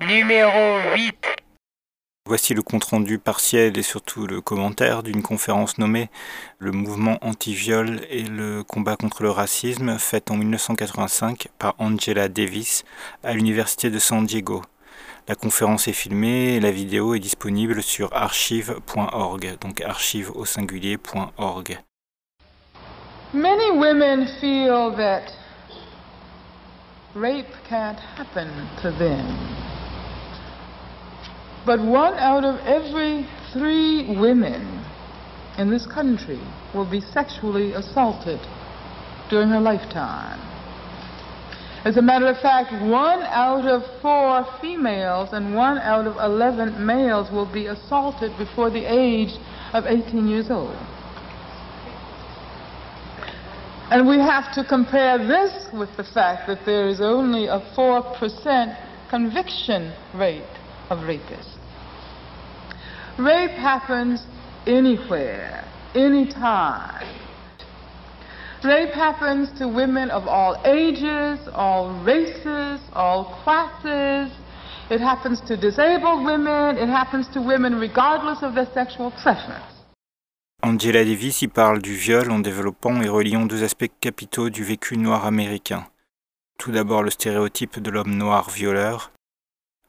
Numéro 8. Voici le compte-rendu partiel et surtout le commentaire d'une conférence nommée Le mouvement anti-viol et le combat contre le racisme, faite en 1985 par Angela Davis à l'Université de San Diego. La conférence est filmée la vidéo est disponible sur archive.org, donc archive au singulier.org. Many women feel that rape can't happen to them. But one out of every three women in this country will be sexually assaulted during her lifetime. As a matter of fact, one out of four females and one out of 11 males will be assaulted before the age of 18 years old. And we have to compare this with the fact that there is only a 4% conviction rate of rapists. Rape happens anywhere, anytime. Rape happens to women of all ages, all races, all classes. It happens to disabled women. It happens to women regardless of their sexual preference. Angela Davis y parle du viol en développant et reliant deux aspects capitaux du vécu noir américain. Tout d'abord le stéréotype de l'homme noir violeur,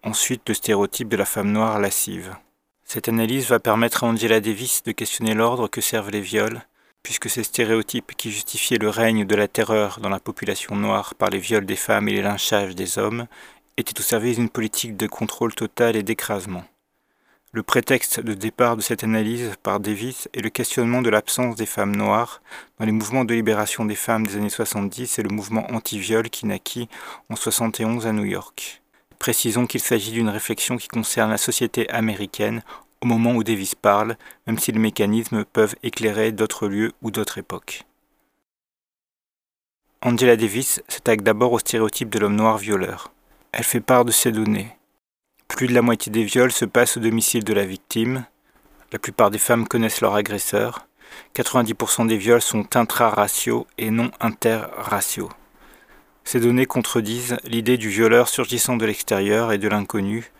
ensuite le stéréotype de la femme noire lascive. Cette analyse va permettre à Angela Davis de questionner l'ordre que servent les viols, puisque ces stéréotypes qui justifiaient le règne de la terreur dans la population noire par les viols des femmes et les lynchages des hommes étaient au service d'une politique de contrôle total et d'écrasement. Le prétexte de départ de cette analyse par Davis est le questionnement de l'absence des femmes noires dans les mouvements de libération des femmes des années 70 et le mouvement anti-viol qui naquit en 71 à New York. Précisons qu'il s'agit d'une réflexion qui concerne la société américaine au moment où Davis parle, même si les mécanismes peuvent éclairer d'autres lieux ou d'autres époques. Angela Davis s'attaque d'abord au stéréotype de l'homme noir violeur. Elle fait part de ces données. Plus de la moitié des viols se passent au domicile de la victime. La plupart des femmes connaissent leur agresseur. 90% des viols sont intra-raciaux et non inter-raciaux. Ces données contredisent l'idée du violeur surgissant de l'extérieur et de l'inconnu,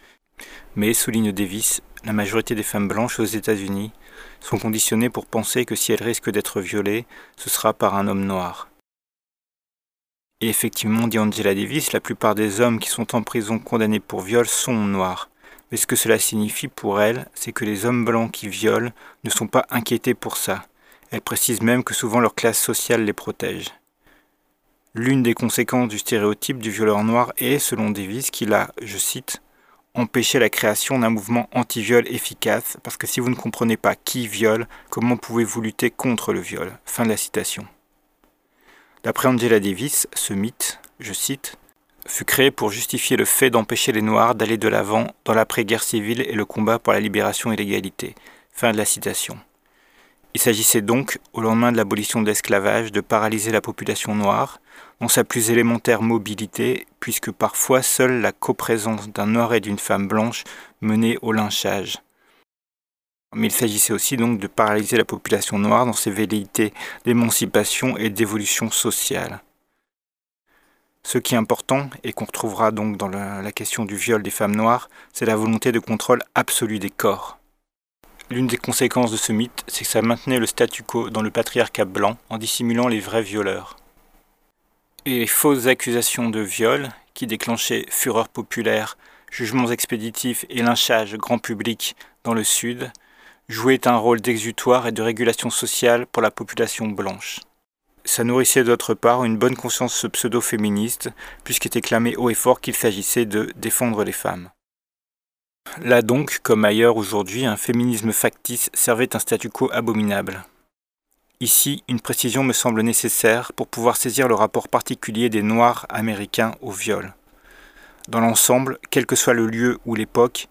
mais, souligne Davis, la majorité des femmes blanches aux États-Unis sont conditionnées pour penser que si elles risquent d'être violées, ce sera par un homme noir. Et effectivement, dit Angela Davis, la plupart des hommes qui sont en prison condamnés pour viol sont noirs. Mais ce que cela signifie pour elle, c'est que les hommes blancs qui violent ne sont pas inquiétés pour ça. Elle précise même que souvent leur classe sociale les protège. L'une des conséquences du stéréotype du violeur noir est, selon Davis, qu'il a, je cite, empêché la création d'un mouvement anti-viol efficace, parce que si vous ne comprenez pas qui viole, comment pouvez-vous lutter contre le viol? Fin de la citation. D'après Angela Davis, ce mythe, je cite, fut créé pour justifier le fait d'empêcher les Noirs d'aller de l'avant dans l'après-guerre civile et le combat pour la libération et l'égalité. Fin de la citation. Il s'agissait donc, au lendemain de l'abolition de l'esclavage, de paralyser la population noire, dans sa plus élémentaire mobilité, puisque parfois seule la coprésence d'un noir et d'une femme blanche menait au lynchage. Mais il s'agissait aussi donc de paralyser la population noire dans ses velléités d'émancipation et d'évolution sociale. Ce qui est important, et qu'on retrouvera donc dans la, la question du viol des femmes noires, c'est la volonté de contrôle absolu des corps. L'une des conséquences de ce mythe, c'est que ça maintenait le statu quo dans le patriarcat blanc en dissimulant les vrais violeurs. Les fausses accusations de viol, qui déclenchaient fureur populaire, jugements expéditifs et lynchage grand public dans le Sud, jouait un rôle d'exutoire et de régulation sociale pour la population blanche. Ça nourrissait d'autre part une bonne conscience pseudo-féministe, puisqu'était clamé haut et fort qu'il s'agissait de défendre les femmes. Là donc, comme ailleurs aujourd'hui, un féminisme factice servait un statu quo abominable. Ici, une précision me semble nécessaire pour pouvoir saisir le rapport particulier des Noirs américains au viol. Dans l'ensemble, quel que soit le lieu ou l'époque,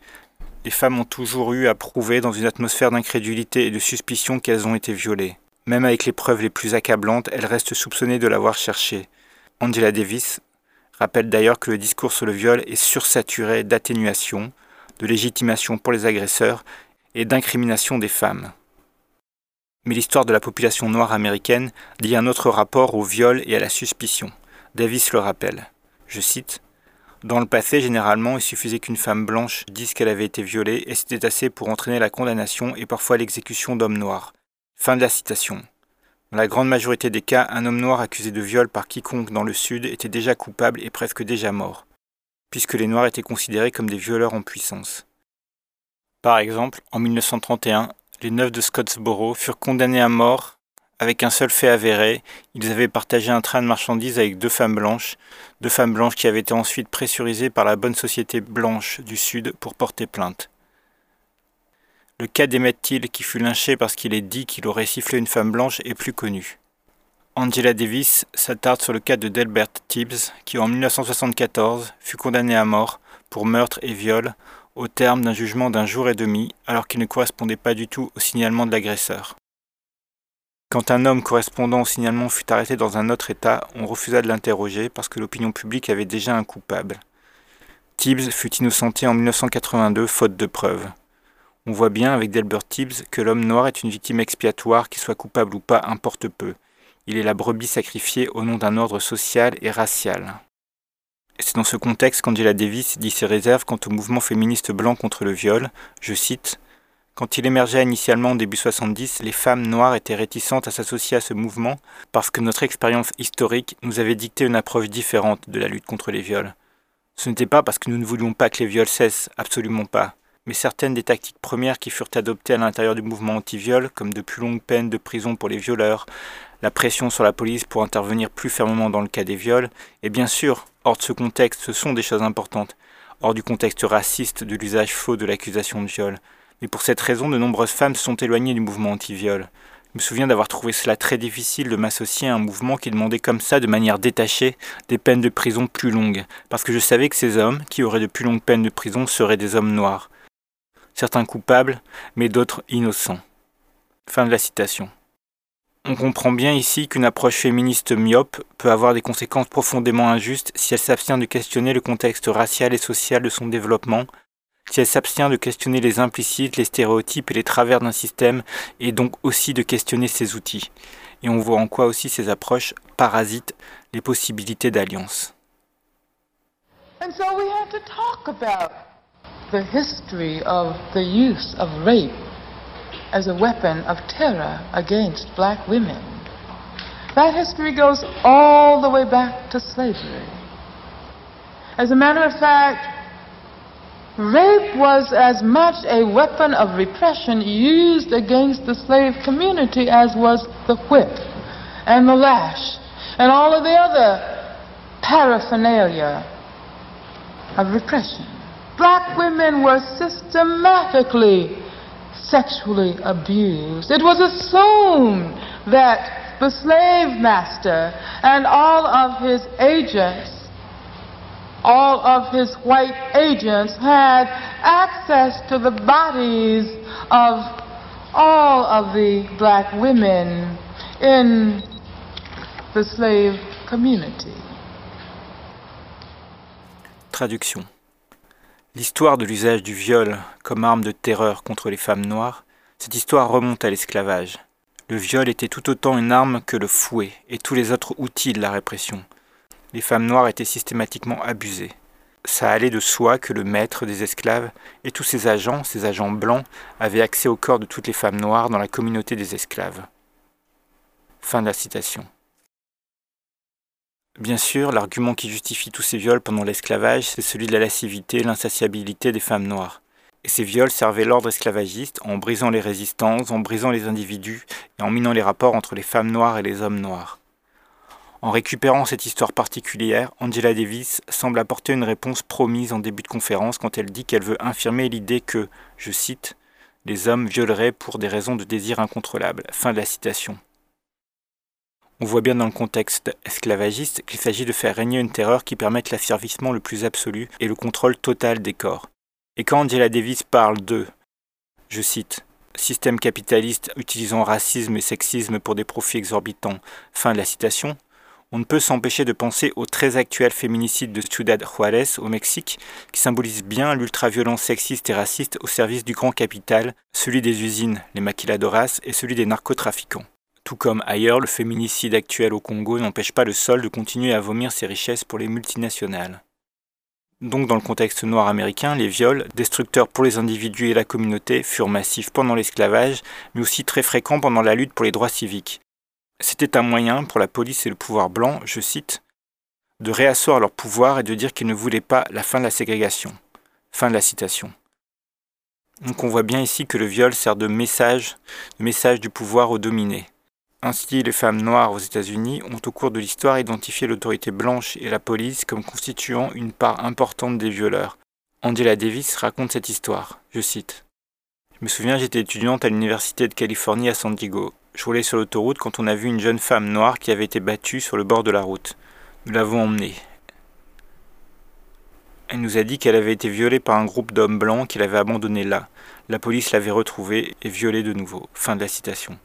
les femmes ont toujours eu à prouver dans une atmosphère d'incrédulité et de suspicion qu'elles ont été violées. Même avec les preuves les plus accablantes, elles restent soupçonnées de l'avoir cherché. Angela Davis rappelle d'ailleurs que le discours sur le viol est sursaturé d'atténuation, de légitimation pour les agresseurs et d'incrimination des femmes. Mais l'histoire de la population noire américaine dit un autre rapport au viol et à la suspicion. Davis le rappelle. Je cite Dans le passé, généralement, il suffisait qu'une femme blanche dise qu'elle avait été violée et c'était assez pour entraîner la condamnation et parfois l'exécution d'hommes noirs. Fin de la citation. Dans la grande majorité des cas, un homme noir accusé de viol par quiconque dans le Sud était déjà coupable et presque déjà mort, puisque les Noirs étaient considérés comme des violeurs en puissance. Par exemple, en 1931, les neuf de Scottsboro furent condamnés à mort avec un seul fait avéré. Ils avaient partagé un train de marchandises avec deux femmes blanches, deux femmes blanches qui avaient été ensuite pressurisées par la bonne société blanche du Sud pour porter plainte. Le cas d'Emmett Till qui fut lynché parce qu'il est dit qu'il aurait sifflé une femme blanche est plus connu. Angela Davis s'attarde sur le cas de Delbert Tibbs qui en 1974 fut condamné à mort pour meurtre et viol au terme d'un jugement d'un jour et demi alors qu'il ne correspondait pas du tout au signalement de l'agresseur. Quand un homme correspondant au signalement fut arrêté dans un autre État, on refusa de l'interroger parce que l'opinion publique avait déjà un coupable. Tibbs fut innocenté en 1982 faute de preuves. On voit bien avec Delbert Tibbs que l'homme noir est une victime expiatoire, qu'il soit coupable ou pas importe peu. Il est la brebis sacrifiée au nom d'un ordre social et racial. C'est dans ce contexte qu'Angela Davis dit ses réserves quant au mouvement féministe blanc contre le viol. Je cite Quand il émergea initialement au début 70, les femmes noires étaient réticentes à s'associer à ce mouvement parce que notre expérience historique nous avait dicté une approche différente de la lutte contre les viols. Ce n'était pas parce que nous ne voulions pas que les viols cessent, absolument pas mais certaines des tactiques premières qui furent adoptées à l'intérieur du mouvement anti-viol, comme de plus longues peines de prison pour les violeurs, la pression sur la police pour intervenir plus fermement dans le cas des viols, et bien sûr, hors de ce contexte, ce sont des choses importantes, hors du contexte raciste de l'usage faux de l'accusation de viol. Mais pour cette raison, de nombreuses femmes se sont éloignées du mouvement anti-viol. Je me souviens d'avoir trouvé cela très difficile de m'associer à un mouvement qui demandait comme ça, de manière détachée, des peines de prison plus longues, parce que je savais que ces hommes, qui auraient de plus longues peines de prison, seraient des hommes noirs certains coupables, mais d'autres innocents. Fin de la citation. On comprend bien ici qu'une approche féministe myope peut avoir des conséquences profondément injustes si elle s'abstient de questionner le contexte racial et social de son développement, si elle s'abstient de questionner les implicites, les stéréotypes et les travers d'un système, et donc aussi de questionner ses outils. Et on voit en quoi aussi ces approches parasitent les possibilités d'alliance. the history of the use of rape as a weapon of terror against black women. That history goes all the way back to slavery. As a matter of fact, rape was as much a weapon of repression used against the slave community as was the whip and the lash and all of the other paraphernalia of repression black women were systematically sexually abused. It was assumed that the slave master and all of his agents, all of his white agents, had access to the bodies of all of the black women in the slave community. Traduction. L'histoire de l'usage du viol comme arme de terreur contre les femmes noires, cette histoire remonte à l'esclavage. Le viol était tout autant une arme que le fouet et tous les autres outils de la répression. Les femmes noires étaient systématiquement abusées. Ça allait de soi que le maître des esclaves et tous ses agents, ses agents blancs, avaient accès au corps de toutes les femmes noires dans la communauté des esclaves. Fin de la citation. Bien sûr, l'argument qui justifie tous ces viols pendant l'esclavage, c'est celui de la lascivité, l'insatiabilité des femmes noires. Et ces viols servaient l'ordre esclavagiste en brisant les résistances, en brisant les individus et en minant les rapports entre les femmes noires et les hommes noirs. En récupérant cette histoire particulière, Angela Davis semble apporter une réponse promise en début de conférence quand elle dit qu'elle veut infirmer l'idée que, je cite, les hommes violeraient pour des raisons de désir incontrôlable. Fin de la citation. On voit bien dans le contexte esclavagiste qu'il s'agit de faire régner une terreur qui permette l'asservissement le plus absolu et le contrôle total des corps. Et quand Angela Davis parle de, je cite, système capitaliste utilisant racisme et sexisme pour des profits exorbitants, fin de la citation, on ne peut s'empêcher de penser au très actuel féminicide de Ciudad Juárez au Mexique, qui symbolise bien l'ultraviolence sexiste et raciste au service du grand capital, celui des usines, les maquiladoras, et celui des narcotrafiquants. Tout comme ailleurs, le féminicide actuel au Congo n'empêche pas le sol de continuer à vomir ses richesses pour les multinationales. Donc dans le contexte noir américain, les viols, destructeurs pour les individus et la communauté, furent massifs pendant l'esclavage, mais aussi très fréquents pendant la lutte pour les droits civiques. C'était un moyen pour la police et le pouvoir blanc, je cite, de réasseoir leur pouvoir et de dire qu'ils ne voulaient pas la fin de la ségrégation. Fin de la citation. Donc on voit bien ici que le viol sert de message, de message du pouvoir aux dominés. Ainsi, les femmes noires aux États-Unis ont au cours de l'histoire identifié l'autorité blanche et la police comme constituant une part importante des violeurs. Angela Davis raconte cette histoire. Je cite. Je me souviens, j'étais étudiante à l'Université de Californie à San Diego. Je roulais sur l'autoroute quand on a vu une jeune femme noire qui avait été battue sur le bord de la route. Nous l'avons emmenée. Elle nous a dit qu'elle avait été violée par un groupe d'hommes blancs qui l'avait abandonnée là. La police l'avait retrouvée et violée de nouveau. Fin de la citation.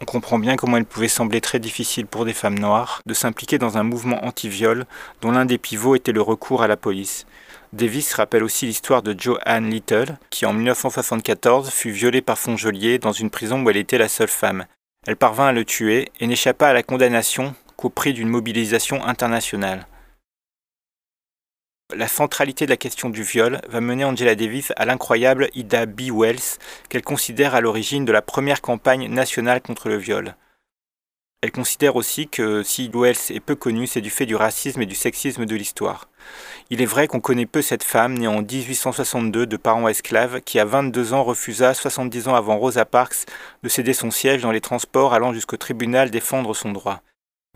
On comprend bien comment il pouvait sembler très difficile pour des femmes noires de s'impliquer dans un mouvement anti-viol dont l'un des pivots était le recours à la police. Davis rappelle aussi l'histoire de Joanne Little, qui en 1974 fut violée par Fonjolier dans une prison où elle était la seule femme. Elle parvint à le tuer et n'échappa à la condamnation qu'au prix d'une mobilisation internationale. La centralité de la question du viol va mener Angela Davis à l'incroyable Ida B. Wells, qu'elle considère à l'origine de la première campagne nationale contre le viol. Elle considère aussi que si Wells est peu connue, c'est du fait du racisme et du sexisme de l'histoire. Il est vrai qu'on connaît peu cette femme, née en 1862 de parents esclaves, qui à 22 ans refusa, 70 ans avant Rosa Parks, de céder son siège dans les transports allant jusqu'au tribunal défendre son droit.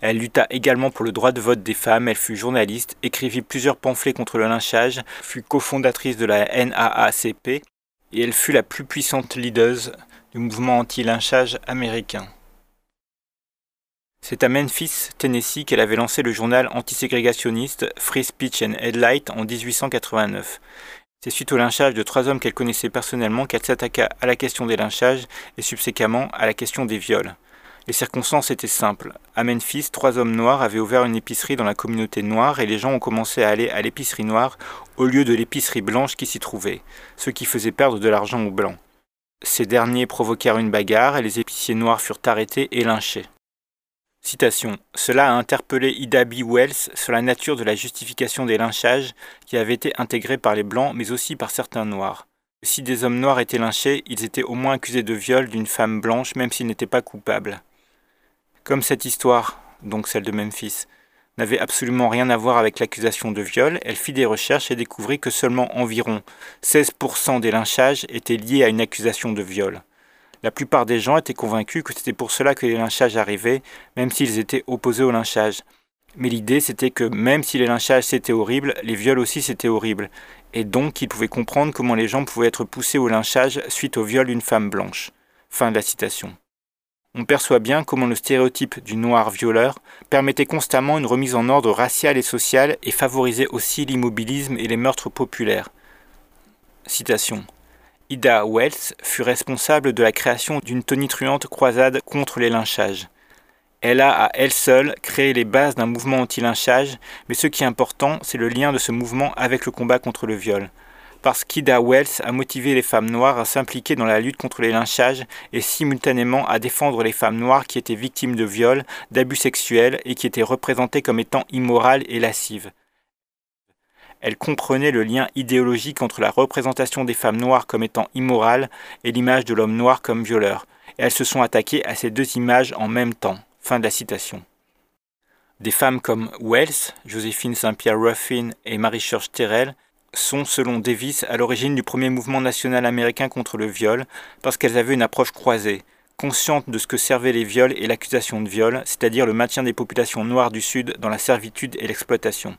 Elle lutta également pour le droit de vote des femmes, elle fut journaliste, écrivit plusieurs pamphlets contre le lynchage, fut cofondatrice de la NAACP, et elle fut la plus puissante leader du mouvement anti-lynchage américain. C'est à Memphis, Tennessee, qu'elle avait lancé le journal antiségrégationniste Free Speech and Headlight en 1889. C'est suite au lynchage de trois hommes qu'elle connaissait personnellement qu'elle s'attaqua à la question des lynchages et subséquemment à la question des viols. Les circonstances étaient simples. À Memphis, trois hommes noirs avaient ouvert une épicerie dans la communauté noire et les gens ont commencé à aller à l'épicerie noire au lieu de l'épicerie blanche qui s'y trouvait, ce qui faisait perdre de l'argent aux blancs. Ces derniers provoquèrent une bagarre et les épiciers noirs furent arrêtés et lynchés. Citation. Cela a interpellé Ida B. Wells sur la nature de la justification des lynchages qui avait été intégrée par les Blancs mais aussi par certains Noirs. Si des hommes noirs étaient lynchés, ils étaient au moins accusés de viol d'une femme blanche même s'ils n'étaient pas coupables. Comme cette histoire, donc celle de Memphis, n'avait absolument rien à voir avec l'accusation de viol, elle fit des recherches et découvrit que seulement environ 16% des lynchages étaient liés à une accusation de viol. La plupart des gens étaient convaincus que c'était pour cela que les lynchages arrivaient, même s'ils étaient opposés au lynchage. Mais l'idée, c'était que même si les lynchages c'était horrible, les viols aussi c'était horrible, et donc ils pouvaient comprendre comment les gens pouvaient être poussés au lynchage suite au viol d'une femme blanche. Fin de la citation. On perçoit bien comment le stéréotype du noir violeur permettait constamment une remise en ordre raciale et sociale et favorisait aussi l'immobilisme et les meurtres populaires. Citation. Ida Wells fut responsable de la création d'une tonitruante croisade contre les lynchages. Elle a à elle seule créé les bases d'un mouvement anti-lynchage, mais ce qui est important, c'est le lien de ce mouvement avec le combat contre le viol. Parce qu'Ida Wells a motivé les femmes noires à s'impliquer dans la lutte contre les lynchages et simultanément à défendre les femmes noires qui étaient victimes de viols, d'abus sexuels et qui étaient représentées comme étant immorales et lascives. Elle comprenait le lien idéologique entre la représentation des femmes noires comme étant immorales et l'image de l'homme noir comme violeur, et elles se sont attaquées à ces deux images en même temps. Fin de la citation. Des femmes comme Wells, Joséphine Saint-Pierre Ruffin et Marie Church Terrell sont, selon Davis, à l'origine du premier mouvement national américain contre le viol, parce qu'elles avaient une approche croisée, conscientes de ce que servaient les viols et l'accusation de viol, c'est-à-dire le maintien des populations noires du Sud dans la servitude et l'exploitation.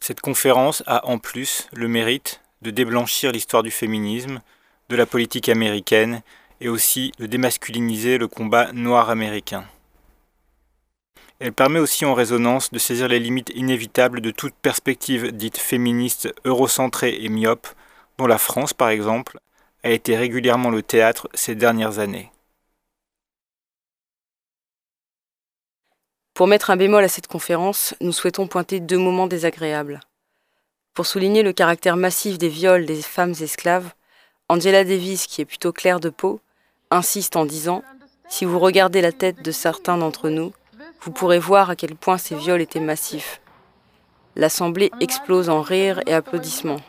Cette conférence a en plus le mérite de déblanchir l'histoire du féminisme, de la politique américaine et aussi de démasculiniser le combat noir américain. Elle permet aussi en résonance de saisir les limites inévitables de toute perspective dite féministe eurocentrée et myope, dont la France par exemple a été régulièrement le théâtre ces dernières années. Pour mettre un bémol à cette conférence, nous souhaitons pointer deux moments désagréables. Pour souligner le caractère massif des viols des femmes esclaves, Angela Davis, qui est plutôt claire de peau, insiste en disant Si vous regardez la tête de certains d'entre nous, vous pourrez voir à quel point ces viols étaient massifs. L'assemblée explose en rires et applaudissements.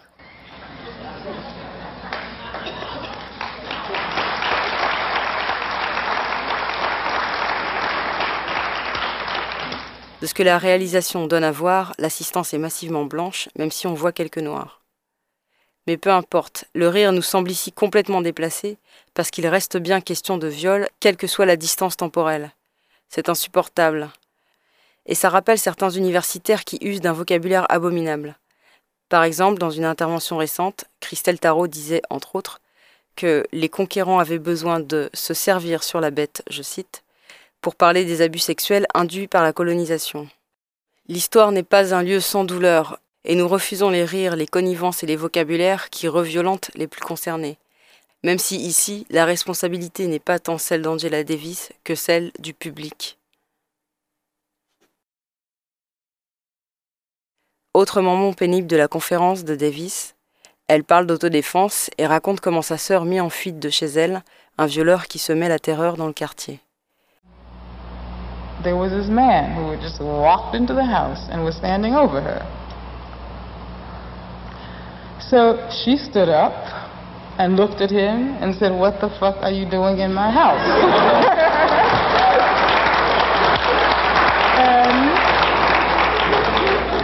De ce que la réalisation donne à voir, l'assistance est massivement blanche, même si on voit quelques noirs. Mais peu importe, le rire nous semble ici complètement déplacé, parce qu'il reste bien question de viol, quelle que soit la distance temporelle. C'est insupportable. Et ça rappelle certains universitaires qui usent d'un vocabulaire abominable. Par exemple, dans une intervention récente, Christelle Tarot disait, entre autres, que les conquérants avaient besoin de se servir sur la bête, je cite, pour parler des abus sexuels induits par la colonisation. L'histoire n'est pas un lieu sans douleur, et nous refusons les rires, les connivences et les vocabulaires qui reviolentent les plus concernés, même si ici la responsabilité n'est pas tant celle d'Angela Davis que celle du public. Autre moment pénible de la conférence de Davis, elle parle d'autodéfense et raconte comment sa sœur mit en fuite de chez elle un violeur qui semait la terreur dans le quartier. there was this man who had just walked into the house and was standing over her. So she stood up and looked at him and said, What the fuck are you doing in my house?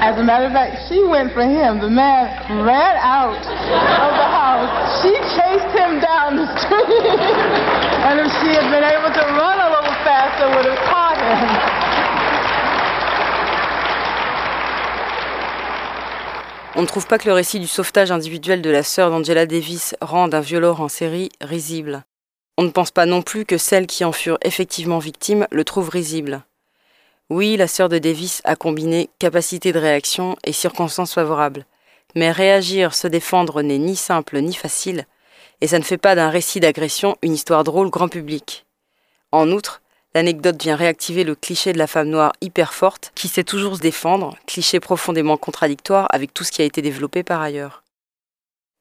as a matter of fact, she went for him. The man ran out of the house. She chased him down the street. and if she had been able to run On ne trouve pas que le récit du sauvetage individuel de la sœur d'Angela Davis rende un violeur en série risible. On ne pense pas non plus que celles qui en furent effectivement victimes le trouvent risible. Oui, la sœur de Davis a combiné capacité de réaction et circonstances favorables. Mais réagir, se défendre n'est ni simple ni facile, et ça ne fait pas d'un récit d'agression une histoire drôle grand public. En outre, L'anecdote vient réactiver le cliché de la femme noire hyper forte qui sait toujours se défendre, cliché profondément contradictoire avec tout ce qui a été développé par ailleurs.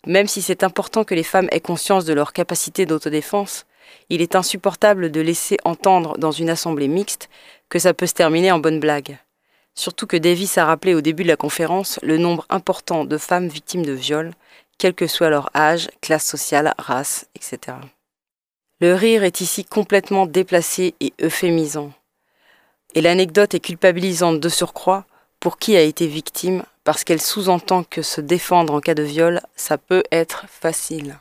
Même si c'est important que les femmes aient conscience de leur capacité d'autodéfense, il est insupportable de laisser entendre dans une assemblée mixte que ça peut se terminer en bonne blague. Surtout que Davis a rappelé au début de la conférence le nombre important de femmes victimes de viols, quel que soit leur âge, classe sociale, race, etc. Le rire est ici complètement déplacé et euphémisant. Et l'anecdote est culpabilisante de surcroît pour qui a été victime parce qu'elle sous-entend que se défendre en cas de viol, ça peut être facile.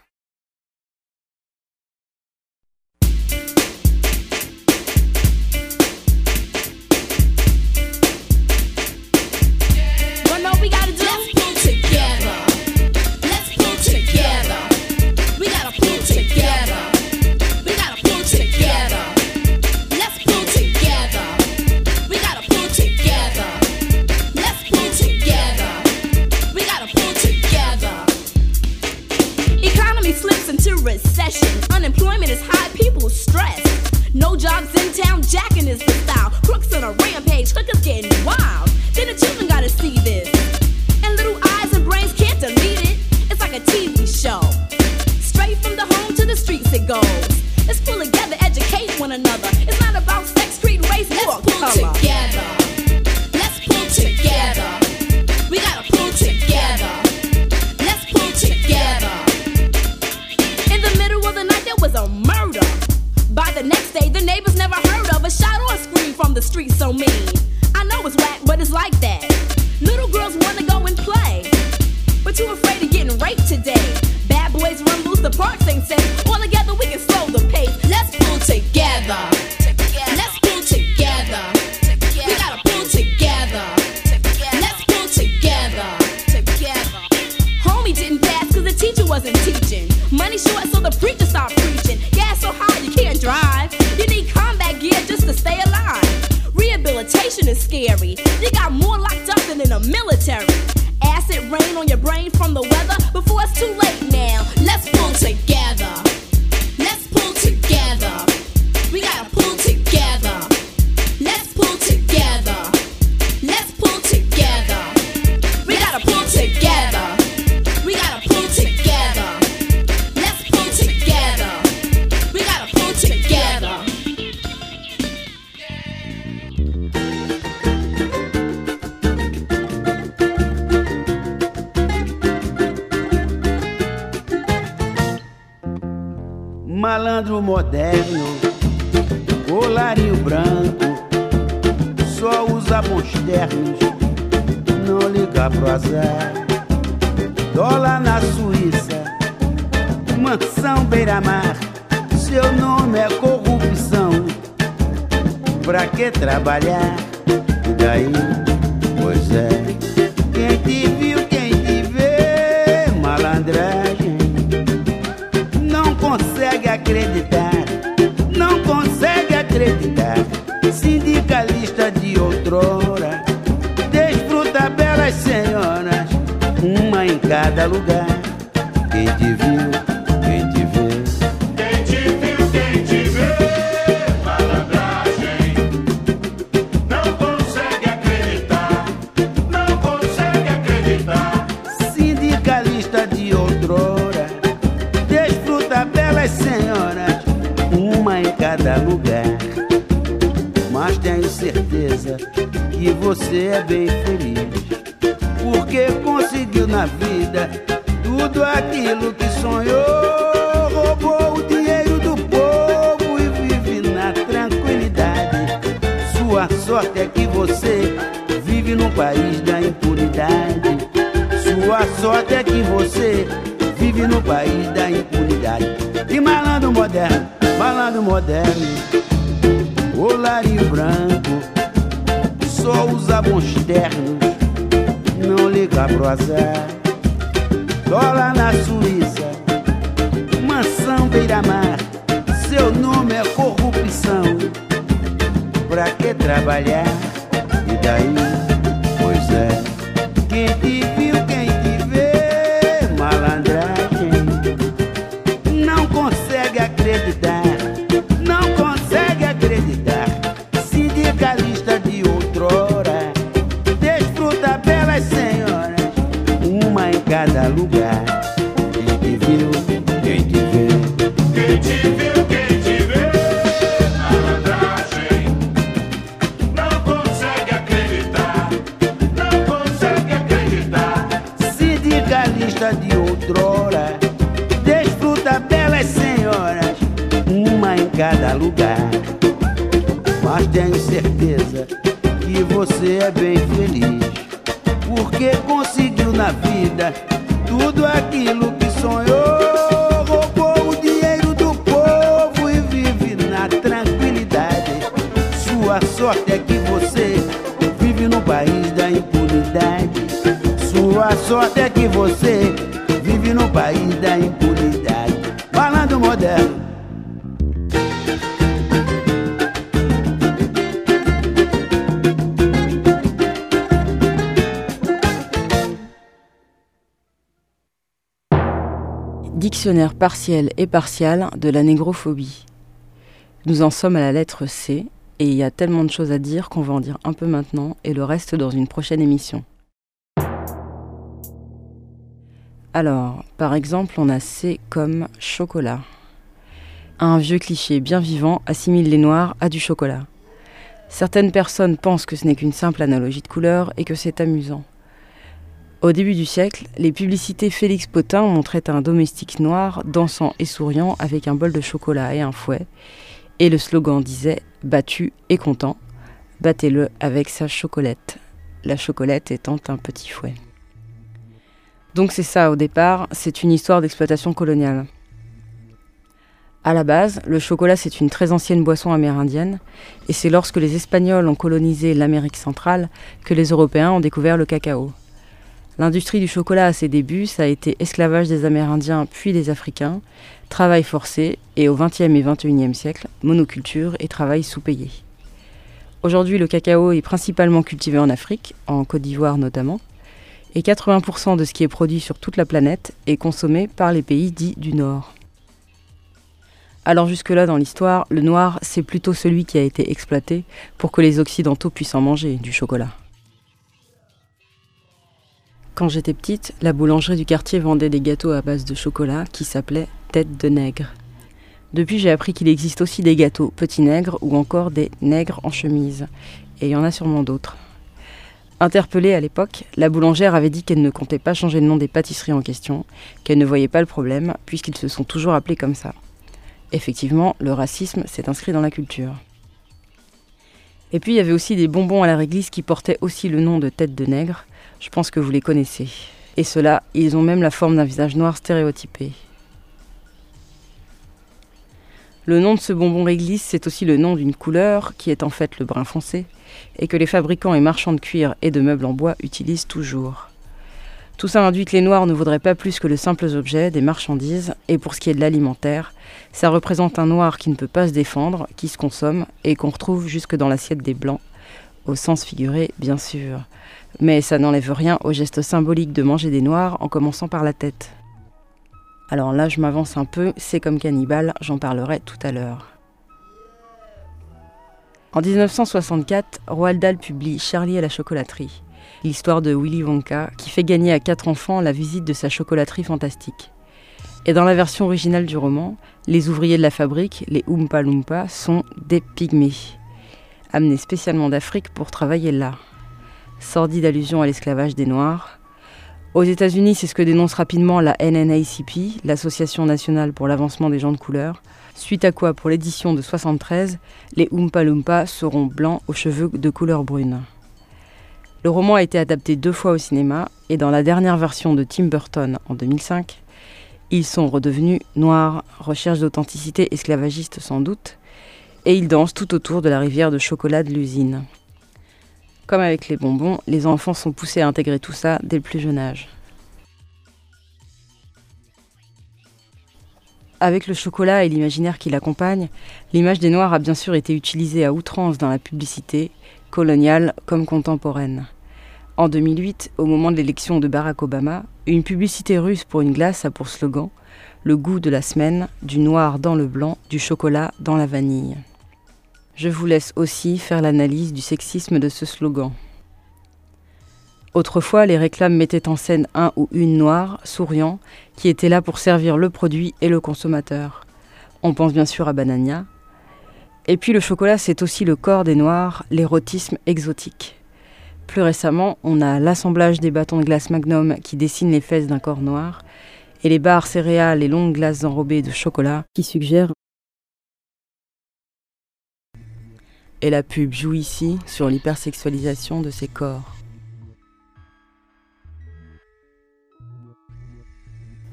Unemployment is high, people stress. No jobs in town, jacking is the style. Crooks on a rampage, hookers getting wild. Then the children gotta see this. Pra que trabalhar? E daí? Pois é, quem te viu, quem te vê, malandragem, não consegue acreditar, não consegue acreditar. Sindicalista de outrora, desfruta belas senhoras, uma em cada lugar. Cada lugar. Quem te viu, quem te vê. Quem te viu, quem te vê, malandragem, não consegue acreditar, não consegue acreditar. Sindicalista de outrora, desfruta belas senhoras, uma em cada lugar. Mas tenho certeza que você é bem feliz, porque conseguiu na vida tudo aquilo que sonhou. Roubou o dinheiro do povo e vive na tranquilidade. Sua sorte é que você vive no país da impunidade. Sua sorte é que você vive no país da impunidade. Malandro moderno. Dictionnaire partiel et partial de la négrophobie. Nous en sommes à la lettre C, et il y a tellement de choses à dire qu'on va en dire un peu maintenant et le reste dans une prochaine émission. Alors, par exemple, on a C comme chocolat. Un vieux cliché bien vivant assimile les noirs à du chocolat. Certaines personnes pensent que ce n'est qu'une simple analogie de couleur et que c'est amusant. Au début du siècle, les publicités Félix Potin montraient un domestique noir dansant et souriant avec un bol de chocolat et un fouet, et le slogan disait Battu et content, battez-le avec sa chocolette, la chocolette étant un petit fouet. Donc c'est ça au départ, c'est une histoire d'exploitation coloniale. À la base, le chocolat c'est une très ancienne boisson amérindienne, et c'est lorsque les Espagnols ont colonisé l'Amérique centrale que les Européens ont découvert le cacao. L'industrie du chocolat à ses débuts, ça a été esclavage des Amérindiens puis des Africains, travail forcé et au XXe et XXIe siècle, monoculture et travail sous-payé. Aujourd'hui, le cacao est principalement cultivé en Afrique, en Côte d'Ivoire notamment, et 80% de ce qui est produit sur toute la planète est consommé par les pays dits du Nord. Alors jusque-là dans l'histoire, le noir, c'est plutôt celui qui a été exploité pour que les Occidentaux puissent en manger du chocolat. Quand j'étais petite, la boulangerie du quartier vendait des gâteaux à base de chocolat qui s'appelaient tête de nègre. Depuis, j'ai appris qu'il existe aussi des gâteaux petits nègres ou encore des nègres en chemise. Et il y en a sûrement d'autres. Interpellée à l'époque, la boulangère avait dit qu'elle ne comptait pas changer le nom des pâtisseries en question, qu'elle ne voyait pas le problème, puisqu'ils se sont toujours appelés comme ça. Effectivement, le racisme s'est inscrit dans la culture. Et puis il y avait aussi des bonbons à la réglisse qui portaient aussi le nom de tête de nègre. Je pense que vous les connaissez. Et ceux-là, ils ont même la forme d'un visage noir stéréotypé. Le nom de ce bonbon réglisse, c'est aussi le nom d'une couleur qui est en fait le brun foncé et que les fabricants et marchands de cuir et de meubles en bois utilisent toujours. Tout ça induit que les noirs ne vaudraient pas plus que de simples objets, des marchandises, et pour ce qui est de l'alimentaire, ça représente un noir qui ne peut pas se défendre, qui se consomme et qu'on retrouve jusque dans l'assiette des blancs, au sens figuré bien sûr. Mais ça n'enlève rien au geste symbolique de manger des noirs en commençant par la tête. Alors là, je m'avance un peu, c'est comme cannibale, j'en parlerai tout à l'heure. En 1964, Roald Dahl publie Charlie à la chocolaterie, l'histoire de Willy Wonka qui fait gagner à quatre enfants la visite de sa chocolaterie fantastique. Et dans la version originale du roman, les ouvriers de la fabrique, les Oompa Loompa, sont des pygmées, amenés spécialement d'Afrique pour travailler là. Sordide allusion à l'esclavage des Noirs, aux États-Unis, c'est ce que dénonce rapidement la NNACP, l'Association nationale pour l'avancement des gens de couleur, suite à quoi, pour l'édition de 73, les Oompa Loompa seront blancs aux cheveux de couleur brune. Le roman a été adapté deux fois au cinéma, et dans la dernière version de Tim Burton en 2005, ils sont redevenus noirs, recherche d'authenticité esclavagiste sans doute, et ils dansent tout autour de la rivière de chocolat de l'usine. Comme avec les bonbons, les enfants sont poussés à intégrer tout ça dès le plus jeune âge. Avec le chocolat et l'imaginaire qui l'accompagne, l'image des Noirs a bien sûr été utilisée à outrance dans la publicité, coloniale comme contemporaine. En 2008, au moment de l'élection de Barack Obama, une publicité russe pour une glace a pour slogan Le goût de la semaine, du noir dans le blanc, du chocolat dans la vanille. Je vous laisse aussi faire l'analyse du sexisme de ce slogan. Autrefois, les réclames mettaient en scène un ou une noire, souriant, qui était là pour servir le produit et le consommateur. On pense bien sûr à Banania. Et puis le chocolat, c'est aussi le corps des noirs, l'érotisme exotique. Plus récemment, on a l'assemblage des bâtons de glace Magnum qui dessinent les fesses d'un corps noir, et les barres céréales et longues glaces enrobées de chocolat qui suggèrent Et la pub joue ici sur l'hypersexualisation de ces corps.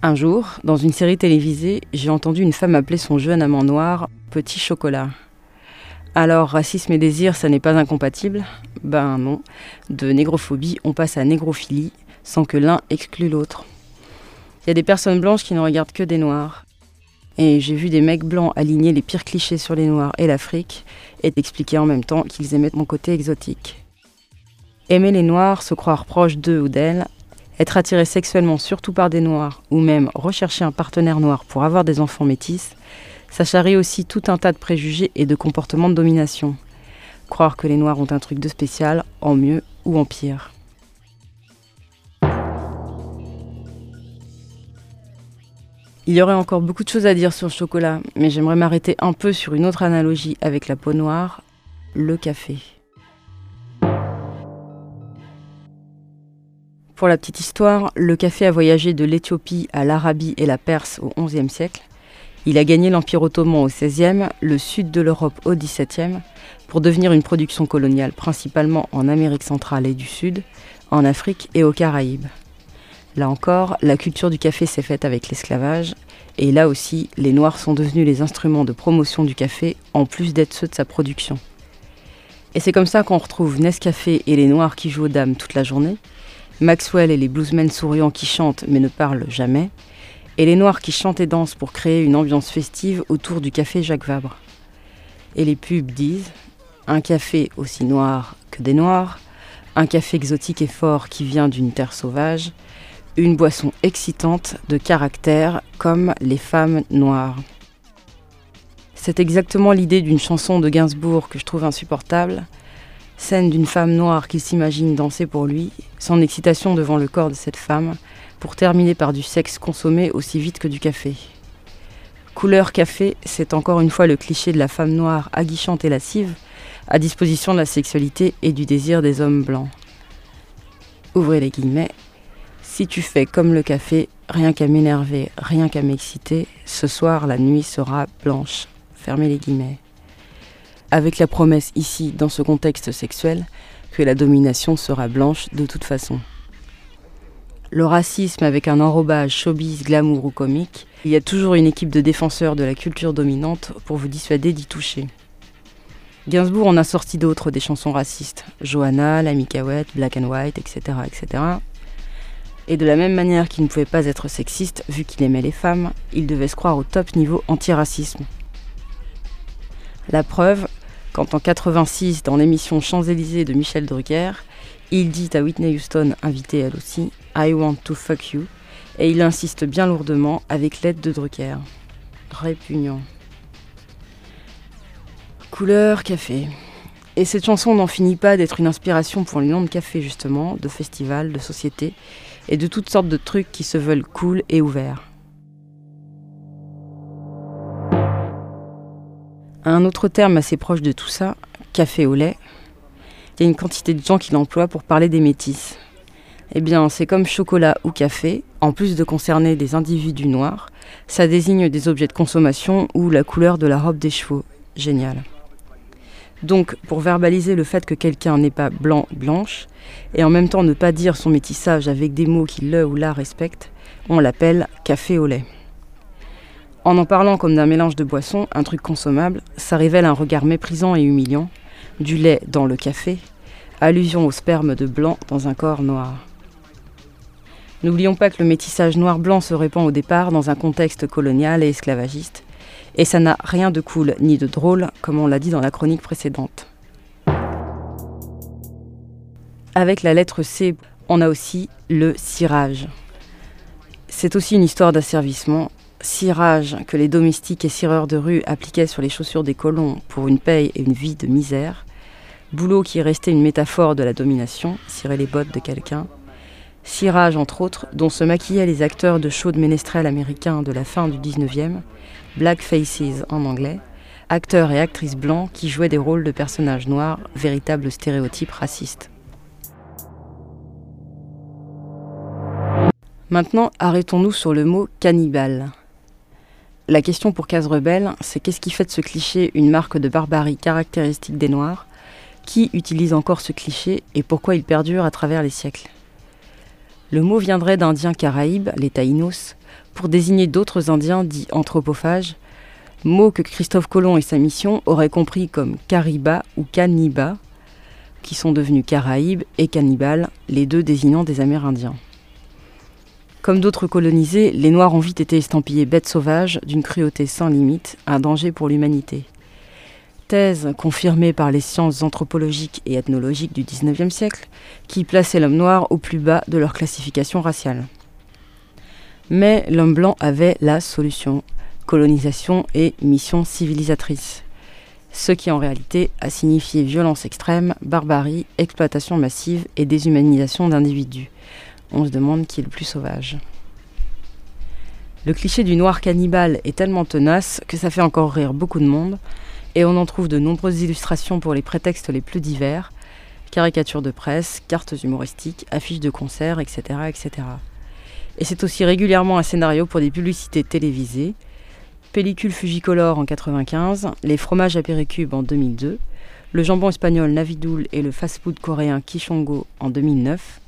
Un jour, dans une série télévisée, j'ai entendu une femme appeler son jeune amant noir Petit Chocolat. Alors, racisme et désir, ça n'est pas incompatible? Ben non. De négrophobie, on passe à négrophilie, sans que l'un exclue l'autre. Il y a des personnes blanches qui ne regardent que des noirs. Et j'ai vu des mecs blancs aligner les pires clichés sur les noirs et l'Afrique, et expliquer en même temps qu'ils aimaient mon côté exotique. Aimer les noirs, se croire proche d'eux ou d'elles, être attiré sexuellement surtout par des noirs, ou même rechercher un partenaire noir pour avoir des enfants métis, ça charrie aussi tout un tas de préjugés et de comportements de domination. Croire que les noirs ont un truc de spécial, en mieux ou en pire. Il y aurait encore beaucoup de choses à dire sur le chocolat, mais j'aimerais m'arrêter un peu sur une autre analogie avec la peau noire, le café. Pour la petite histoire, le café a voyagé de l'Éthiopie à l'Arabie et la Perse au XIe siècle. Il a gagné l'Empire ottoman au XVIe, le sud de l'Europe au XVIIe, pour devenir une production coloniale principalement en Amérique centrale et du Sud, en Afrique et aux Caraïbes. Là encore, la culture du café s'est faite avec l'esclavage, et là aussi, les Noirs sont devenus les instruments de promotion du café, en plus d'être ceux de sa production. Et c'est comme ça qu'on retrouve Nescafé et les Noirs qui jouent aux dames toute la journée, Maxwell et les bluesmen souriants qui chantent mais ne parlent jamais, et les Noirs qui chantent et dansent pour créer une ambiance festive autour du café Jacques Vabre. Et les pubs disent un café aussi noir que des Noirs, un café exotique et fort qui vient d'une terre sauvage, une boisson excitante de caractère comme les femmes noires. C'est exactement l'idée d'une chanson de Gainsbourg que je trouve insupportable. Scène d'une femme noire qui s'imagine danser pour lui, son excitation devant le corps de cette femme, pour terminer par du sexe consommé aussi vite que du café. Couleur café, c'est encore une fois le cliché de la femme noire aguichante et lascive, à disposition de la sexualité et du désir des hommes blancs. Ouvrez les guillemets, si tu fais comme le café, rien qu'à m'énerver, rien qu'à m'exciter, ce soir la nuit sera blanche. Fermez les guillemets. Avec la promesse ici, dans ce contexte sexuel, que la domination sera blanche de toute façon. Le racisme avec un enrobage showbiz, glamour ou comique, il y a toujours une équipe de défenseurs de la culture dominante pour vous dissuader d'y toucher. Gainsbourg en a sorti d'autres des chansons racistes, Johanna, La Micawette, Black and White, etc., etc. Et de la même manière qu'il ne pouvait pas être sexiste, vu qu'il aimait les femmes, il devait se croire au top niveau antiracisme. La preuve, quand en 86, dans l'émission Champs-Élysées de Michel Drucker, il dit à Whitney Houston, invitée elle aussi, I want to fuck you, et il insiste bien lourdement avec l'aide de Drucker. Répugnant. Couleur café. Et cette chanson n'en finit pas d'être une inspiration pour les noms de café justement, de festivals, de sociétés, et de toutes sortes de trucs qui se veulent cool et ouverts. Un autre terme assez proche de tout ça, café au lait, il y a une quantité de gens qui l'emploient pour parler des métis. Eh bien, c'est comme chocolat ou café, en plus de concerner des individus noirs, ça désigne des objets de consommation ou la couleur de la robe des chevaux. Génial. Donc, pour verbaliser le fait que quelqu'un n'est pas blanc, blanche, et en même temps ne pas dire son métissage avec des mots qui le ou la respectent, on l'appelle café au lait. En en parlant comme d'un mélange de boissons, un truc consommable, ça révèle un regard méprisant et humiliant, du lait dans le café, allusion au sperme de blanc dans un corps noir. N'oublions pas que le métissage noir-blanc se répand au départ dans un contexte colonial et esclavagiste, et ça n'a rien de cool ni de drôle, comme on l'a dit dans la chronique précédente. Avec la lettre C, on a aussi le cirage. C'est aussi une histoire d'asservissement. Cirage que les domestiques et cireurs de rue appliquaient sur les chaussures des colons pour une paye et une vie de misère. Boulot qui est resté une métaphore de la domination, cirer les bottes de quelqu'un. Cirage, entre autres, dont se maquillaient les acteurs de de ménestrels américains de la fin du 19e, Black Faces en anglais, acteurs et actrices blancs qui jouaient des rôles de personnages noirs, véritables stéréotypes racistes. Maintenant, arrêtons-nous sur le mot cannibale. La question pour Case Rebelle, c'est qu'est-ce qui fait de ce cliché une marque de barbarie caractéristique des Noirs? Qui utilise encore ce cliché et pourquoi il perdure à travers les siècles? Le mot viendrait d'Indiens caraïbes, les Taïnos, pour désigner d'autres Indiens dits anthropophages, mot que Christophe Colomb et sa mission auraient compris comme Cariba ou Caniba, qui sont devenus Caraïbes et cannibales, les deux désignant des Amérindiens. Comme d'autres colonisés, les Noirs ont vite été estampillés bêtes sauvages, d'une cruauté sans limite, un danger pour l'humanité. Thèse confirmée par les sciences anthropologiques et ethnologiques du XIXe siècle, qui plaçait l'homme noir au plus bas de leur classification raciale. Mais l'homme blanc avait la solution colonisation et mission civilisatrice. Ce qui en réalité a signifié violence extrême, barbarie, exploitation massive et déshumanisation d'individus. On se demande qui est le plus sauvage. Le cliché du noir cannibale est tellement tenace que ça fait encore rire beaucoup de monde, et on en trouve de nombreuses illustrations pour les prétextes les plus divers, caricatures de presse, cartes humoristiques, affiches de concerts, etc. etc. Et c'est aussi régulièrement un scénario pour des publicités télévisées, pellicule Fujicolor en 95, les fromages à Péricube en 2002, le jambon espagnol Navidoul et le fast-food coréen Kishongo en 2009,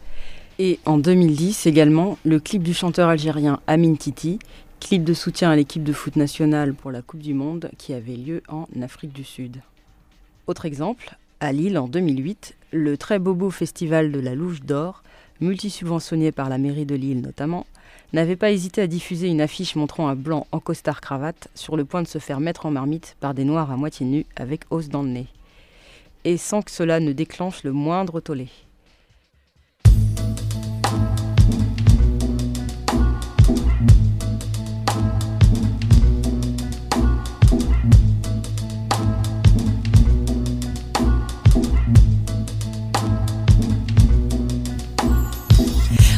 et en 2010 également le clip du chanteur algérien Amin Titi, clip de soutien à l'équipe de foot nationale pour la Coupe du Monde qui avait lieu en Afrique du Sud. Autre exemple, à Lille en 2008, le très bobo festival de la Louche d'Or, multisubventionné par la mairie de Lille notamment, n'avait pas hésité à diffuser une affiche montrant un blanc en costard-cravate sur le point de se faire mettre en marmite par des noirs à moitié nus avec os dans le nez. Et sans que cela ne déclenche le moindre tollé.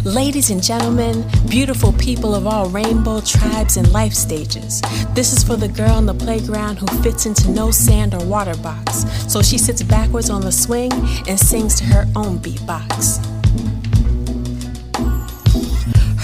Ladies and gentlemen, beautiful people of all rainbow tribes and life stages, this is for the girl on the playground who fits into no sand or water box. So she sits backwards on the swing and sings to her own beatbox.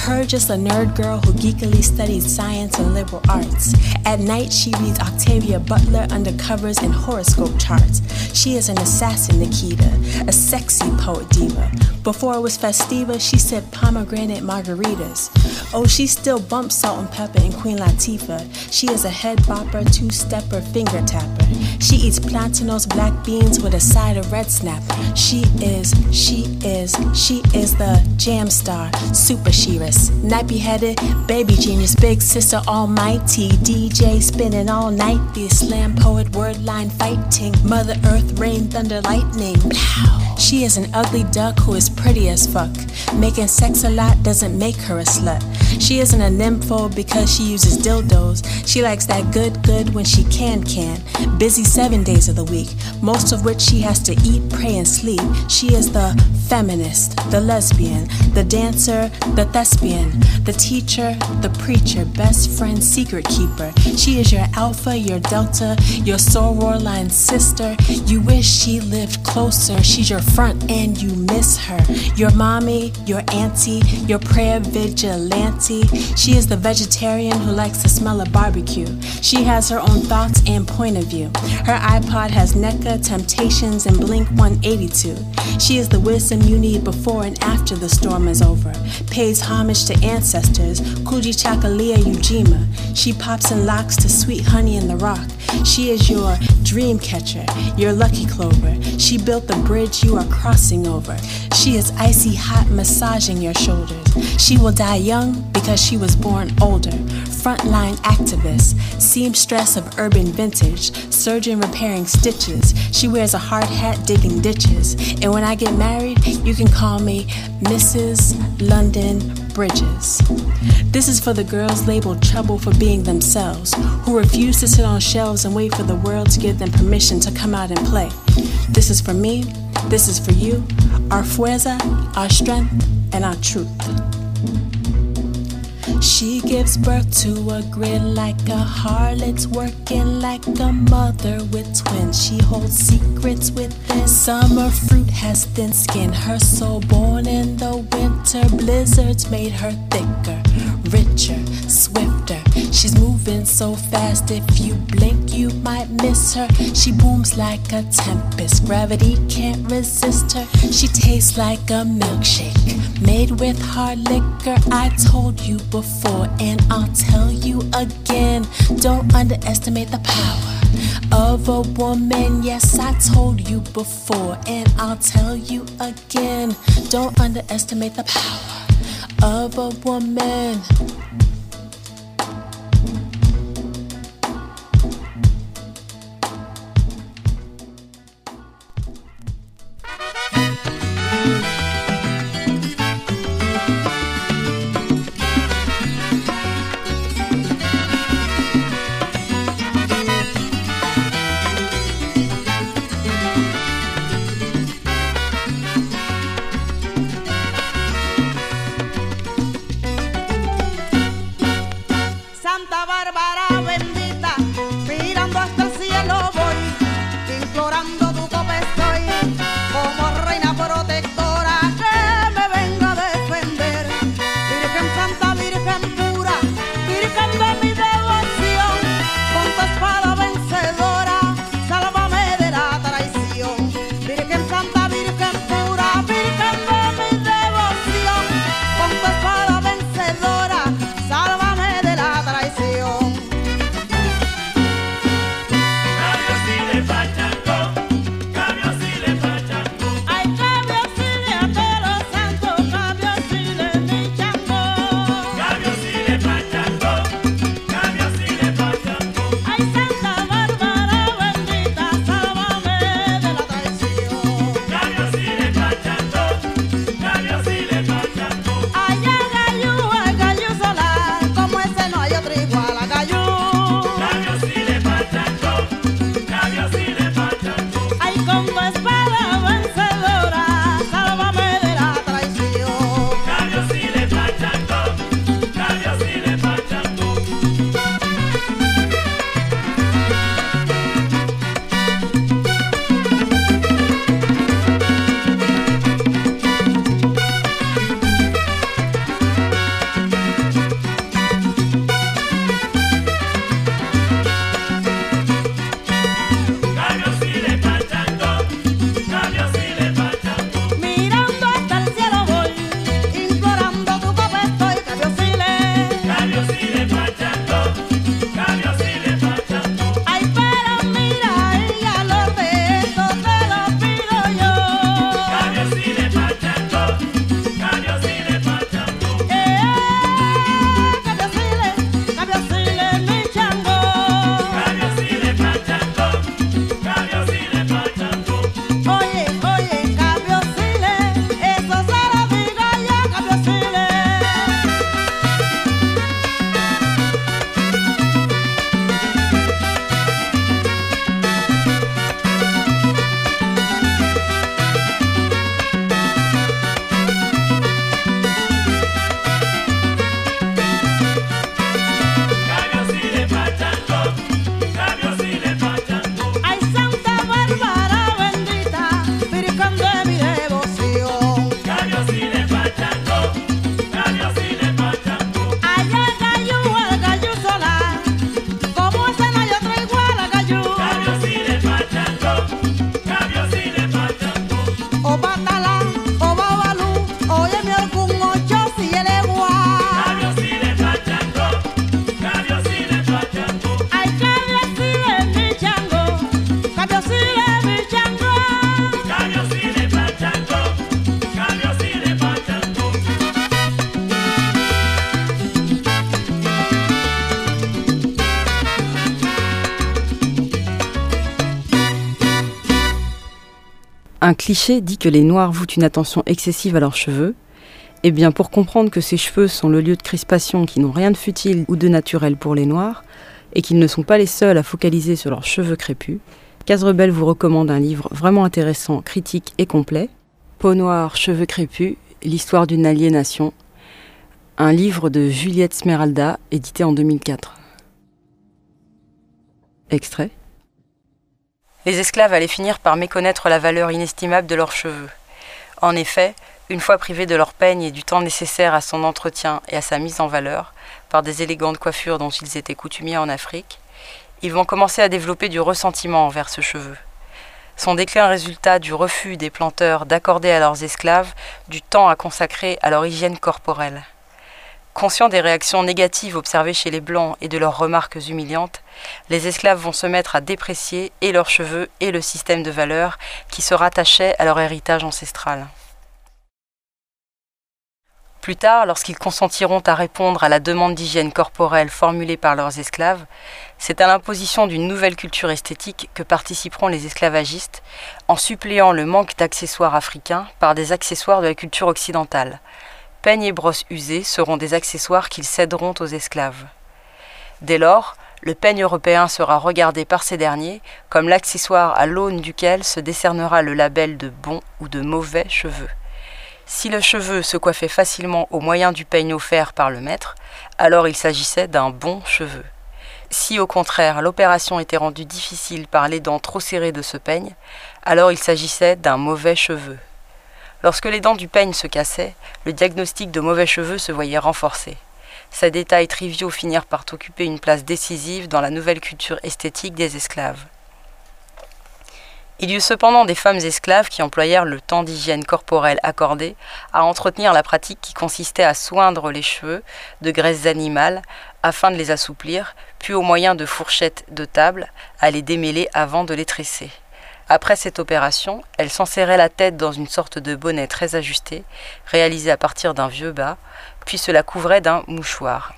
Her just a nerd girl who geekily studies science and liberal arts. At night, she reads Octavia Butler undercovers and horoscope charts. She is an assassin, Nikita, a sexy poet diva. Before it was festiva, she said pomegranate margaritas. Oh, she still bumps salt and pepper and Queen Latifah. She is a head bopper, two stepper, finger tapper. She eats plantanos, black beans with a side of red snapper. She is, she is, she is the jam star, super shearess, nappy headed, baby genius, big sister almighty, DJ spinning all night, the slam poet, word line fighting, Mother Earth, rain, thunder, lightning. Blow. She is an ugly duck who is pretty as fuck. Making sex a lot doesn't make her a slut. She isn't a nympho because she uses dildos. She likes that good, good when she can, can. Busy seven days of the week, most of which she has to eat, pray, and sleep. She is the feminist, the lesbian, the dancer, the thespian, the teacher, the preacher, best friend, secret keeper. She is your alpha, your delta, your soror line sister. You wish she lived closer. She's your front and you miss her. Your mommy, your auntie, your prayer vigilante. She is the vegetarian who likes the smell of barbecue. She has her own thoughts and point of view. Her iPod has NECA, Temptations, and Blink 182. She is the wisdom you need before and after the storm is over. Pays homage to ancestors, Kuji Chakalia Ujima. She pops and locks to sweet honey in the rock. She is your dream catcher, your lucky clover. She built the bridge you are crossing over. She is icy hot massaging your shoulders. She will die young because she was born older. Frontline activist, seamstress of urban vintage, surgeon repairing stitches. She wears a hard hat digging ditches. And when I get married, you can call me Mrs. London Bridges. This is for the girls labeled trouble for being themselves, who refuse to sit on shelves and wait for the world to give them permission to come out and play. This is for me, this is for you, our fuerza, our strength, and our truth. She gives birth to a grid like a harlot, working like a mother with twins. She holds secrets within. Summer fruit has thin skin. Her soul born in the winter. Blizzards made her thicker, richer, swifter. She's moving so fast. If you blink, you might miss her. She booms like a tempest. Gravity can't resist her. She tastes like a milkshake made with hard liquor. I told you before, and I'll tell you again. Don't underestimate the power of a woman. Yes, I told you before, and I'll tell you again. Don't underestimate the power of a woman. Cliché dit que les Noirs vouent une attention excessive à leurs cheveux. Eh bien, pour comprendre que ces cheveux sont le lieu de crispation qui n'ont rien de futile ou de naturel pour les Noirs, et qu'ils ne sont pas les seuls à focaliser sur leurs cheveux crépus, Cazerebel vous recommande un livre vraiment intéressant, critique et complet, Peau noire, cheveux crépus, l'histoire d'une aliénation, un livre de Juliette Smeralda, édité en 2004. Extrait. Les esclaves allaient finir par méconnaître la valeur inestimable de leurs cheveux. En effet, une fois privés de leur peigne et du temps nécessaire à son entretien et à sa mise en valeur, par des élégantes coiffures dont ils étaient coutumiers en Afrique, ils vont commencer à développer du ressentiment envers ce cheveu. Son déclin résultat du refus des planteurs d'accorder à leurs esclaves du temps à consacrer à leur hygiène corporelle. Conscients des réactions négatives observées chez les Blancs et de leurs remarques humiliantes, les esclaves vont se mettre à déprécier et leurs cheveux et le système de valeurs qui se rattachait à leur héritage ancestral. Plus tard, lorsqu'ils consentiront à répondre à la demande d'hygiène corporelle formulée par leurs esclaves, c'est à l'imposition d'une nouvelle culture esthétique que participeront les esclavagistes en suppléant le manque d'accessoires africains par des accessoires de la culture occidentale. Peignes et brosses usées seront des accessoires qu'ils céderont aux esclaves. Dès lors, le peigne européen sera regardé par ces derniers comme l'accessoire à l'aune duquel se décernera le label de bons ou de mauvais cheveux. Si le cheveu se coiffait facilement au moyen du peigne offert par le maître, alors il s'agissait d'un bon cheveu. Si au contraire l'opération était rendue difficile par les dents trop serrées de ce peigne, alors il s'agissait d'un mauvais cheveu. Lorsque les dents du peigne se cassaient, le diagnostic de mauvais cheveux se voyait renforcé. Ces détails triviaux finirent par occuper une place décisive dans la nouvelle culture esthétique des esclaves. Il y eut cependant des femmes esclaves qui employèrent le temps d'hygiène corporelle accordé à entretenir la pratique qui consistait à soindre les cheveux de graisses animales afin de les assouplir, puis au moyen de fourchettes de table à les démêler avant de les tresser. Après cette opération, elles s'enserraient la tête dans une sorte de bonnet très ajusté, réalisé à partir d'un vieux bas, puis cela couvrait d'un mouchoir.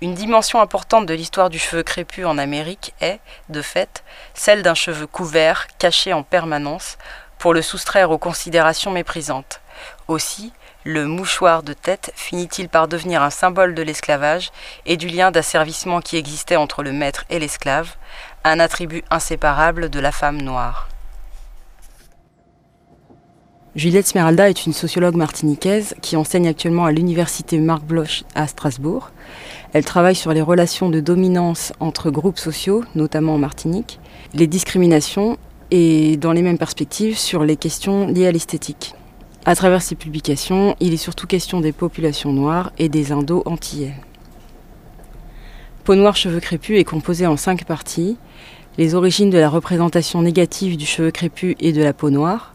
Une dimension importante de l'histoire du cheveu crépus en Amérique est, de fait, celle d'un cheveu couvert, caché en permanence, pour le soustraire aux considérations méprisantes. Aussi, le mouchoir de tête finit-il par devenir un symbole de l'esclavage et du lien d'asservissement qui existait entre le maître et l'esclave, un attribut inséparable de la femme noire. Juliette Smeralda est une sociologue martiniquaise qui enseigne actuellement à l'université Marc Bloch à Strasbourg. Elle travaille sur les relations de dominance entre groupes sociaux, notamment en Martinique, les discriminations et, dans les mêmes perspectives, sur les questions liées à l'esthétique. À travers ses publications, il est surtout question des populations noires et des Indo-Antillais. Peau noire, cheveux crépus est composé en cinq parties. Les origines de la représentation négative du cheveu crépus et de la peau noire,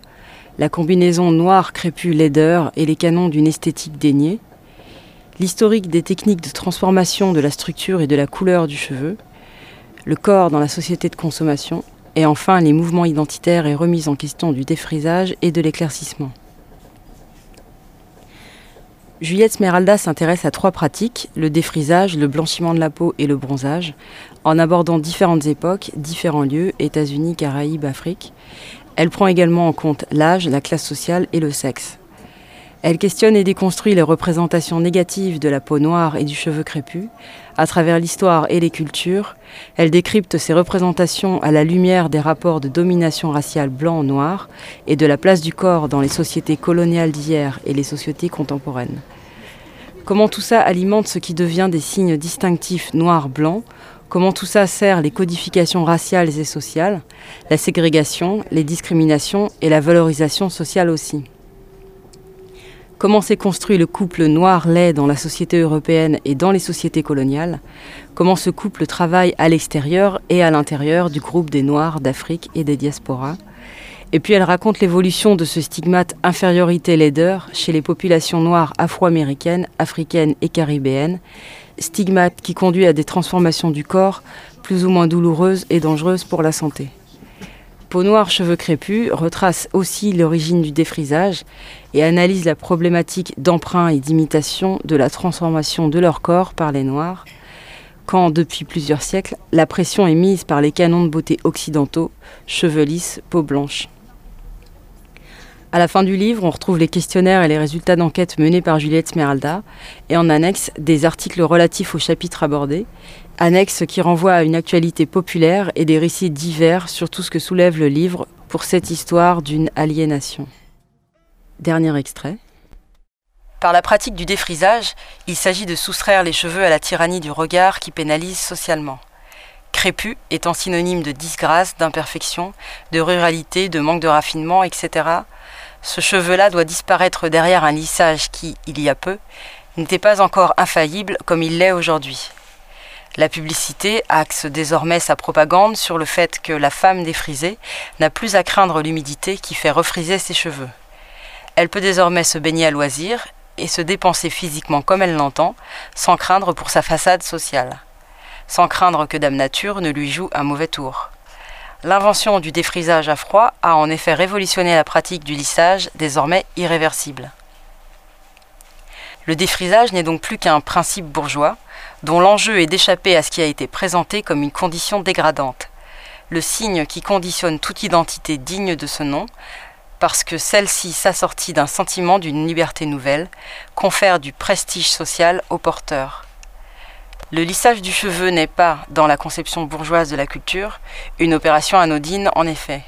la combinaison noir crépus laideur et les canons d'une esthétique déniée, l'historique des techniques de transformation de la structure et de la couleur du cheveu, le corps dans la société de consommation, et enfin les mouvements identitaires et remises en question du défrisage et de l'éclaircissement. Juliette Smeralda s'intéresse à trois pratiques, le défrisage, le blanchiment de la peau et le bronzage, en abordant différentes époques, différents lieux, États-Unis, Caraïbes, Afrique. Elle prend également en compte l'âge, la classe sociale et le sexe. Elle questionne et déconstruit les représentations négatives de la peau noire et du cheveu crépus. À travers l'histoire et les cultures, elle décrypte ces représentations à la lumière des rapports de domination raciale blanc-noir et de la place du corps dans les sociétés coloniales d'hier et les sociétés contemporaines. Comment tout ça alimente ce qui devient des signes distinctifs noir-blanc? Comment tout ça sert les codifications raciales et sociales, la ségrégation, les discriminations et la valorisation sociale aussi? Comment s'est construit le couple noir-laid dans la société européenne et dans les sociétés coloniales? Comment ce couple travaille à l'extérieur et à l'intérieur du groupe des Noirs d'Afrique et des diasporas? Et puis elle raconte l'évolution de ce stigmate infériorité laideur chez les populations noires afro-américaines, africaines et caribéennes, stigmate qui conduit à des transformations du corps plus ou moins douloureuses et dangereuses pour la santé. Peau noire, cheveux crépus retrace aussi l'origine du défrisage et analyse la problématique d'emprunt et d'imitation de la transformation de leur corps par les Noirs, quand, depuis plusieurs siècles, la pression est mise par les canons de beauté occidentaux, cheveux lisses, peau blanche. À la fin du livre, on retrouve les questionnaires et les résultats d'enquête menés par Juliette Smeralda, et en annexe, des articles relatifs aux chapitres abordés, annexe qui renvoie à une actualité populaire et des récits divers sur tout ce que soulève le livre pour cette histoire d'une aliénation. Dernier extrait. Par la pratique du défrisage, il s'agit de soustraire les cheveux à la tyrannie du regard qui pénalise socialement. Crépus étant synonyme de disgrâce, d'imperfection, de ruralité, de manque de raffinement, etc., ce cheveu-là doit disparaître derrière un lissage qui, il y a peu, n'était pas encore infaillible comme il l'est aujourd'hui. La publicité axe désormais sa propagande sur le fait que la femme défrisée n'a plus à craindre l'humidité qui fait refriser ses cheveux. Elle peut désormais se baigner à loisir et se dépenser physiquement comme elle l'entend, sans craindre pour sa façade sociale, sans craindre que Dame Nature ne lui joue un mauvais tour. L'invention du défrisage à froid a en effet révolutionné la pratique du lissage, désormais irréversible. Le défrisage n'est donc plus qu'un principe bourgeois, dont l'enjeu est d'échapper à ce qui a été présenté comme une condition dégradante, le signe qui conditionne toute identité digne de ce nom, parce que celle-ci s'assortit d'un sentiment d'une liberté nouvelle, confère du prestige social au porteur. Le lissage du cheveu n'est pas, dans la conception bourgeoise de la culture, une opération anodine en effet.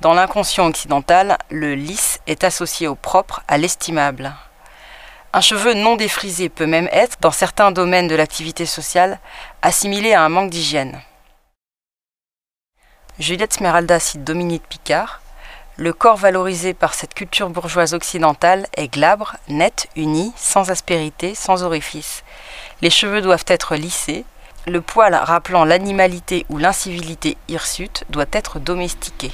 Dans l'inconscient occidental, le lisse est associé au propre, à l'estimable. Un cheveu non défrisé peut même être, dans certains domaines de l'activité sociale, assimilé à un manque d'hygiène. Juliette Smeralda cite Dominique Picard. Le corps valorisé par cette culture bourgeoise occidentale est glabre, net, uni, sans aspérité, sans orifice. Les cheveux doivent être lissés. Le poil rappelant l'animalité ou l'incivilité hirsute doit être domestiqué.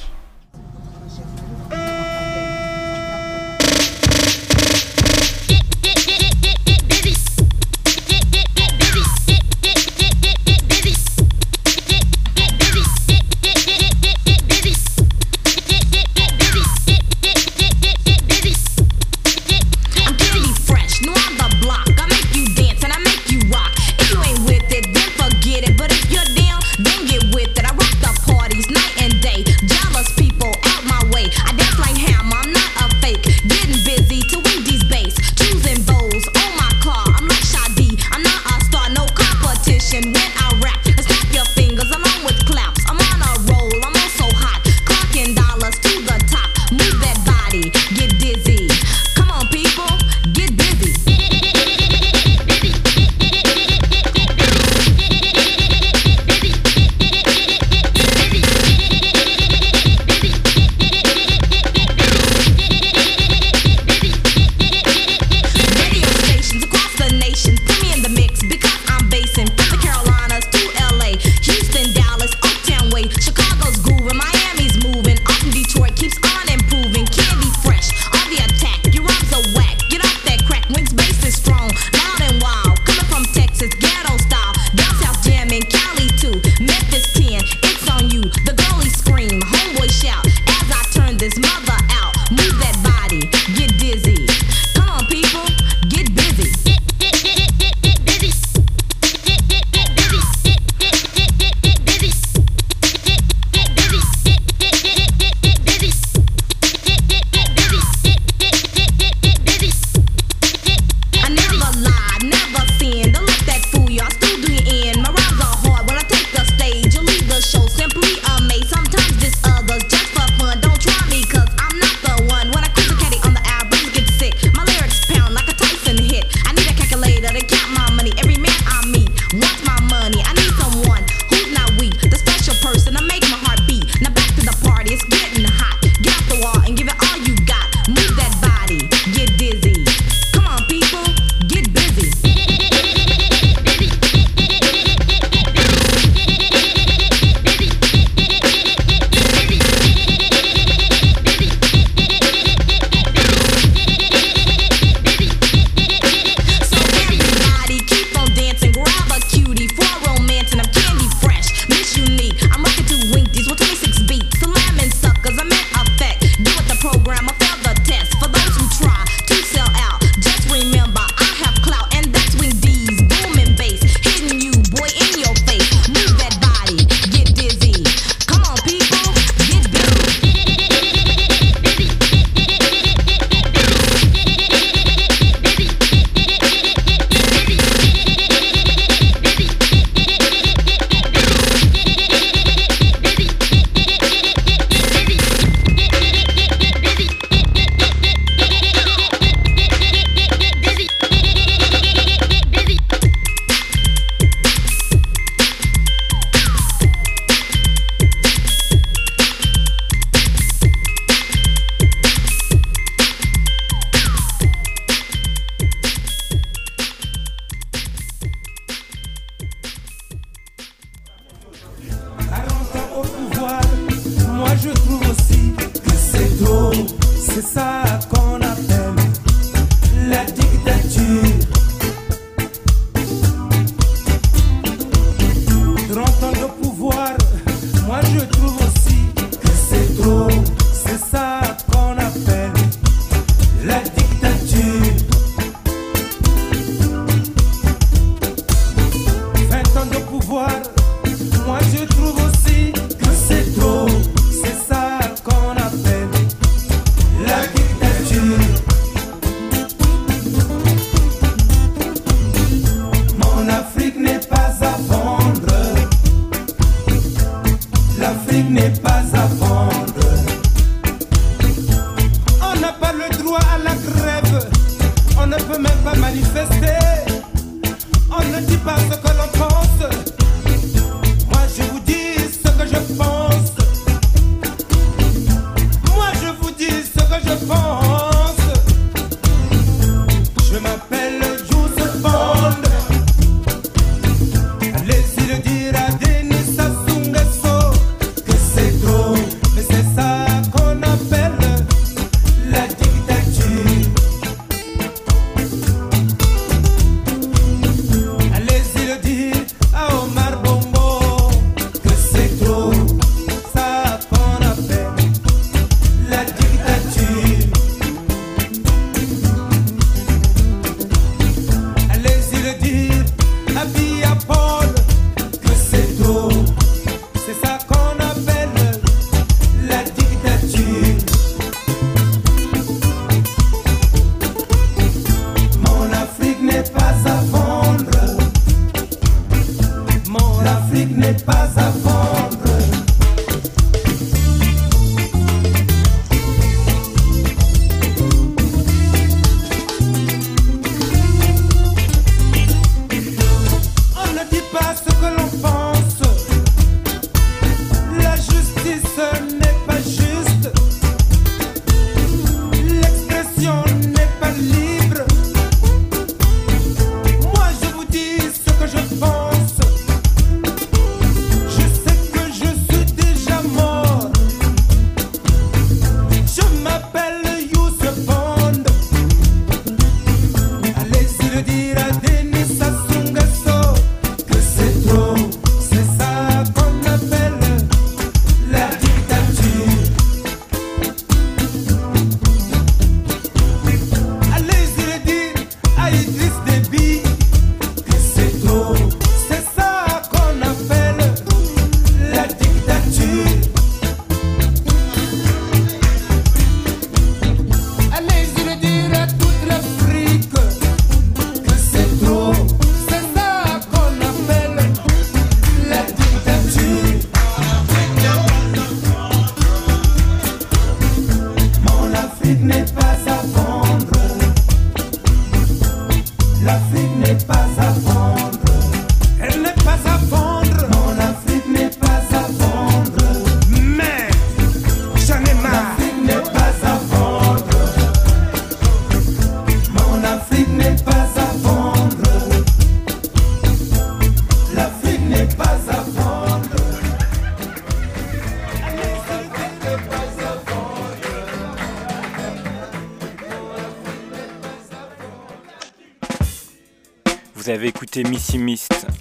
écouter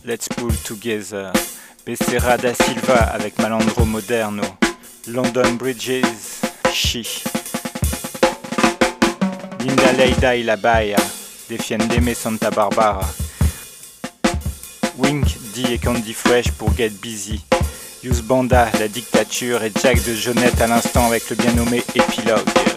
Let's Pull Together, Becerra da Silva avec Malandro Moderno, London Bridges, She, Linda Leida y la Baia, Defiendeme Santa Barbara, Wink D et Candy Fresh pour Get Busy, Use Banda, La Dictature et Jack de Jonette à l'instant avec le bien nommé Épilogue.